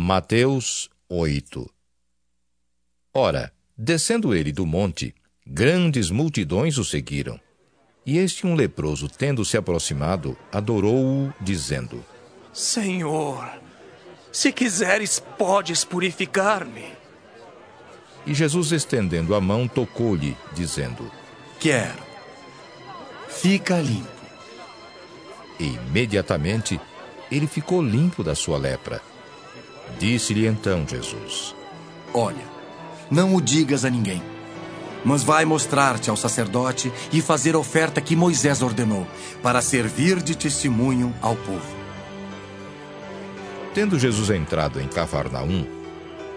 Mateus 8 Ora, descendo ele do monte, grandes multidões o seguiram. E este um leproso, tendo se aproximado, adorou-o, dizendo: Senhor, se quiseres, podes purificar-me. E Jesus, estendendo a mão, tocou-lhe, dizendo: Quero. Fica limpo. E imediatamente ele ficou limpo da sua lepra. Disse-lhe então Jesus: Olha, não o digas a ninguém, mas vai mostrar-te ao sacerdote e fazer a oferta que Moisés ordenou, para servir de testemunho ao povo. Tendo Jesus entrado em Cafarnaum,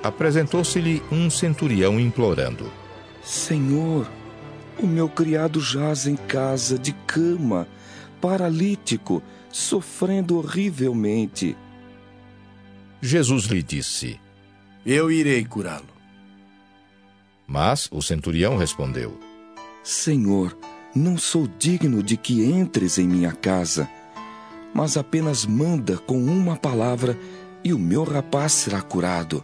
apresentou-se-lhe um centurião implorando: Senhor, o meu criado jaz em casa de cama, paralítico, sofrendo horrivelmente. Jesus lhe disse: Eu irei curá-lo. Mas o centurião respondeu: Senhor, não sou digno de que entres em minha casa, mas apenas manda com uma palavra e o meu rapaz será curado.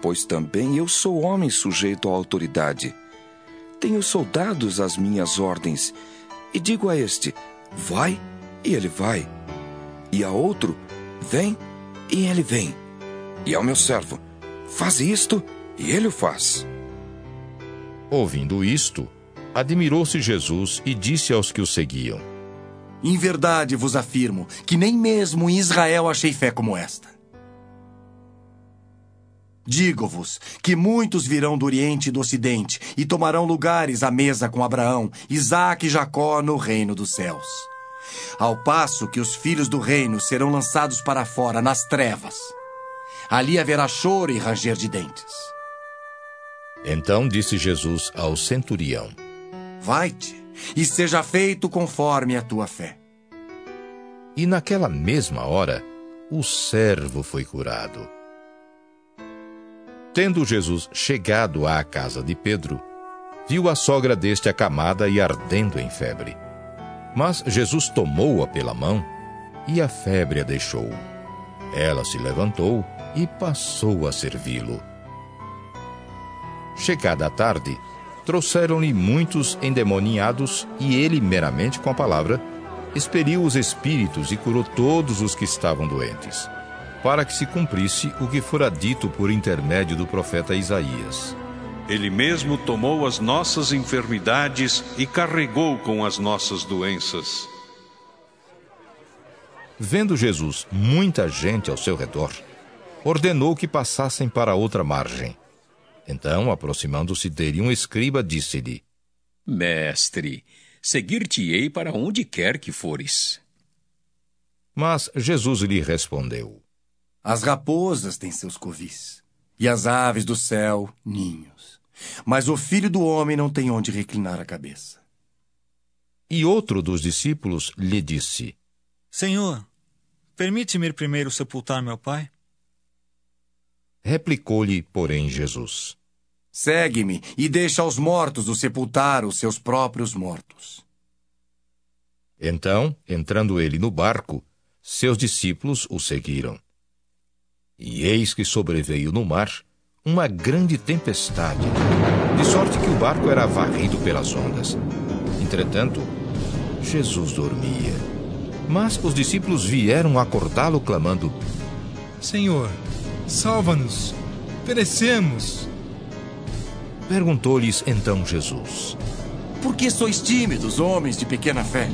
Pois também eu sou homem sujeito à autoridade. Tenho soldados às minhas ordens, e digo a este: vai, e ele vai. E a outro: vem, e ele vem. E ao meu servo: faz isto, e ele o faz. Ouvindo isto, admirou-se Jesus e disse aos que o seguiam: Em verdade vos afirmo que nem mesmo em Israel achei fé como esta. Digo-vos que muitos virão do Oriente e do Ocidente e tomarão lugares à mesa com Abraão, Isaque e Jacó no reino dos céus. Ao passo que os filhos do reino serão lançados para fora, nas trevas. Ali haverá choro e ranger de dentes. Então disse Jesus ao centurião: Vai-te e seja feito conforme a tua fé. E naquela mesma hora, o servo foi curado. Tendo Jesus chegado à casa de Pedro, viu a sogra deste acamada e ardendo em febre. Mas Jesus tomou-a pela mão e a febre a deixou. Ela se levantou e passou a servi-lo. Chegada a tarde, trouxeram-lhe muitos endemoniados e ele, meramente com a palavra, expeliu os espíritos e curou todos os que estavam doentes, para que se cumprisse o que fora dito por intermédio do profeta Isaías. Ele mesmo tomou as nossas enfermidades e carregou com as nossas doenças. Vendo Jesus muita gente ao seu redor, ordenou que passassem para outra margem. Então, aproximando-se dele, um escriba disse-lhe: Mestre, seguir-te-ei para onde quer que fores. Mas Jesus lhe respondeu: As raposas têm seus covis, e as aves do céu, ninhos. Mas o filho do homem não tem onde reclinar a cabeça. E outro dos discípulos lhe disse: Senhor, permite-me ir primeiro sepultar meu pai? Replicou-lhe, porém, Jesus: Segue-me e deixa aos mortos o sepultar os seus próprios mortos. Então, entrando ele no barco, seus discípulos o seguiram. E eis que sobreveio no mar uma grande tempestade, de sorte que o barco era varrido pelas ondas. Entretanto, Jesus dormia. Mas os discípulos vieram acordá-lo, clamando: Senhor, salva-nos, perecemos. Perguntou-lhes então Jesus: Por que sois tímidos, homens de pequena fé?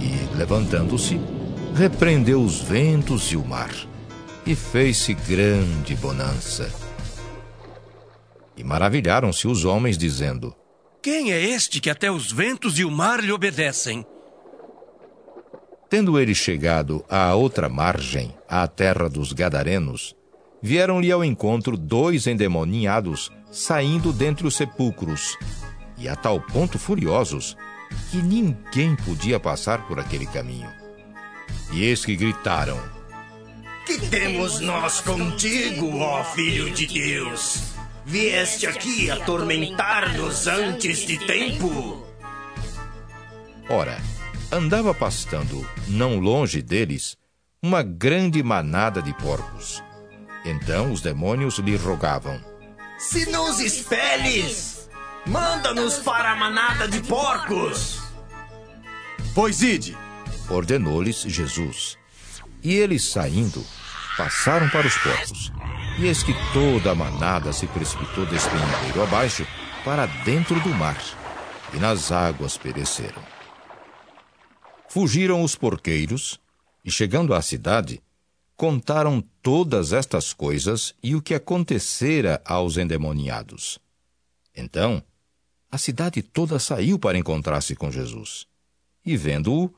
E, levantando-se, repreendeu os ventos e o mar, e fez-se grande bonança. E maravilharam-se os homens, dizendo: Quem é este que até os ventos e o mar lhe obedecem? Tendo ele chegado à outra margem, à terra dos Gadarenos, vieram-lhe ao encontro dois endemoniados saindo dentre os sepulcros, e a tal ponto furiosos que ninguém podia passar por aquele caminho. E eis que gritaram: Que temos nós contigo, ó Filho de Deus? Vieste aqui atormentar-nos antes de tempo? Ora, andava pastando, não longe deles, uma grande manada de porcos. Então os demônios lhe rogavam: Se nos expeles, manda-nos para a manada de porcos. Pois ide, ordenou-lhes Jesus. E eles saindo, passaram para os porcos. E eis que toda a manada se precipitou despenhadeiro abaixo para dentro do mar, e nas águas pereceram. Fugiram os porqueiros, e chegando à cidade, contaram todas estas coisas e o que acontecera aos endemoniados. Então, a cidade toda saiu para encontrar-se com Jesus. E vendo-o,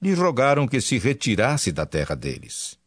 lhe rogaram que se retirasse da terra deles.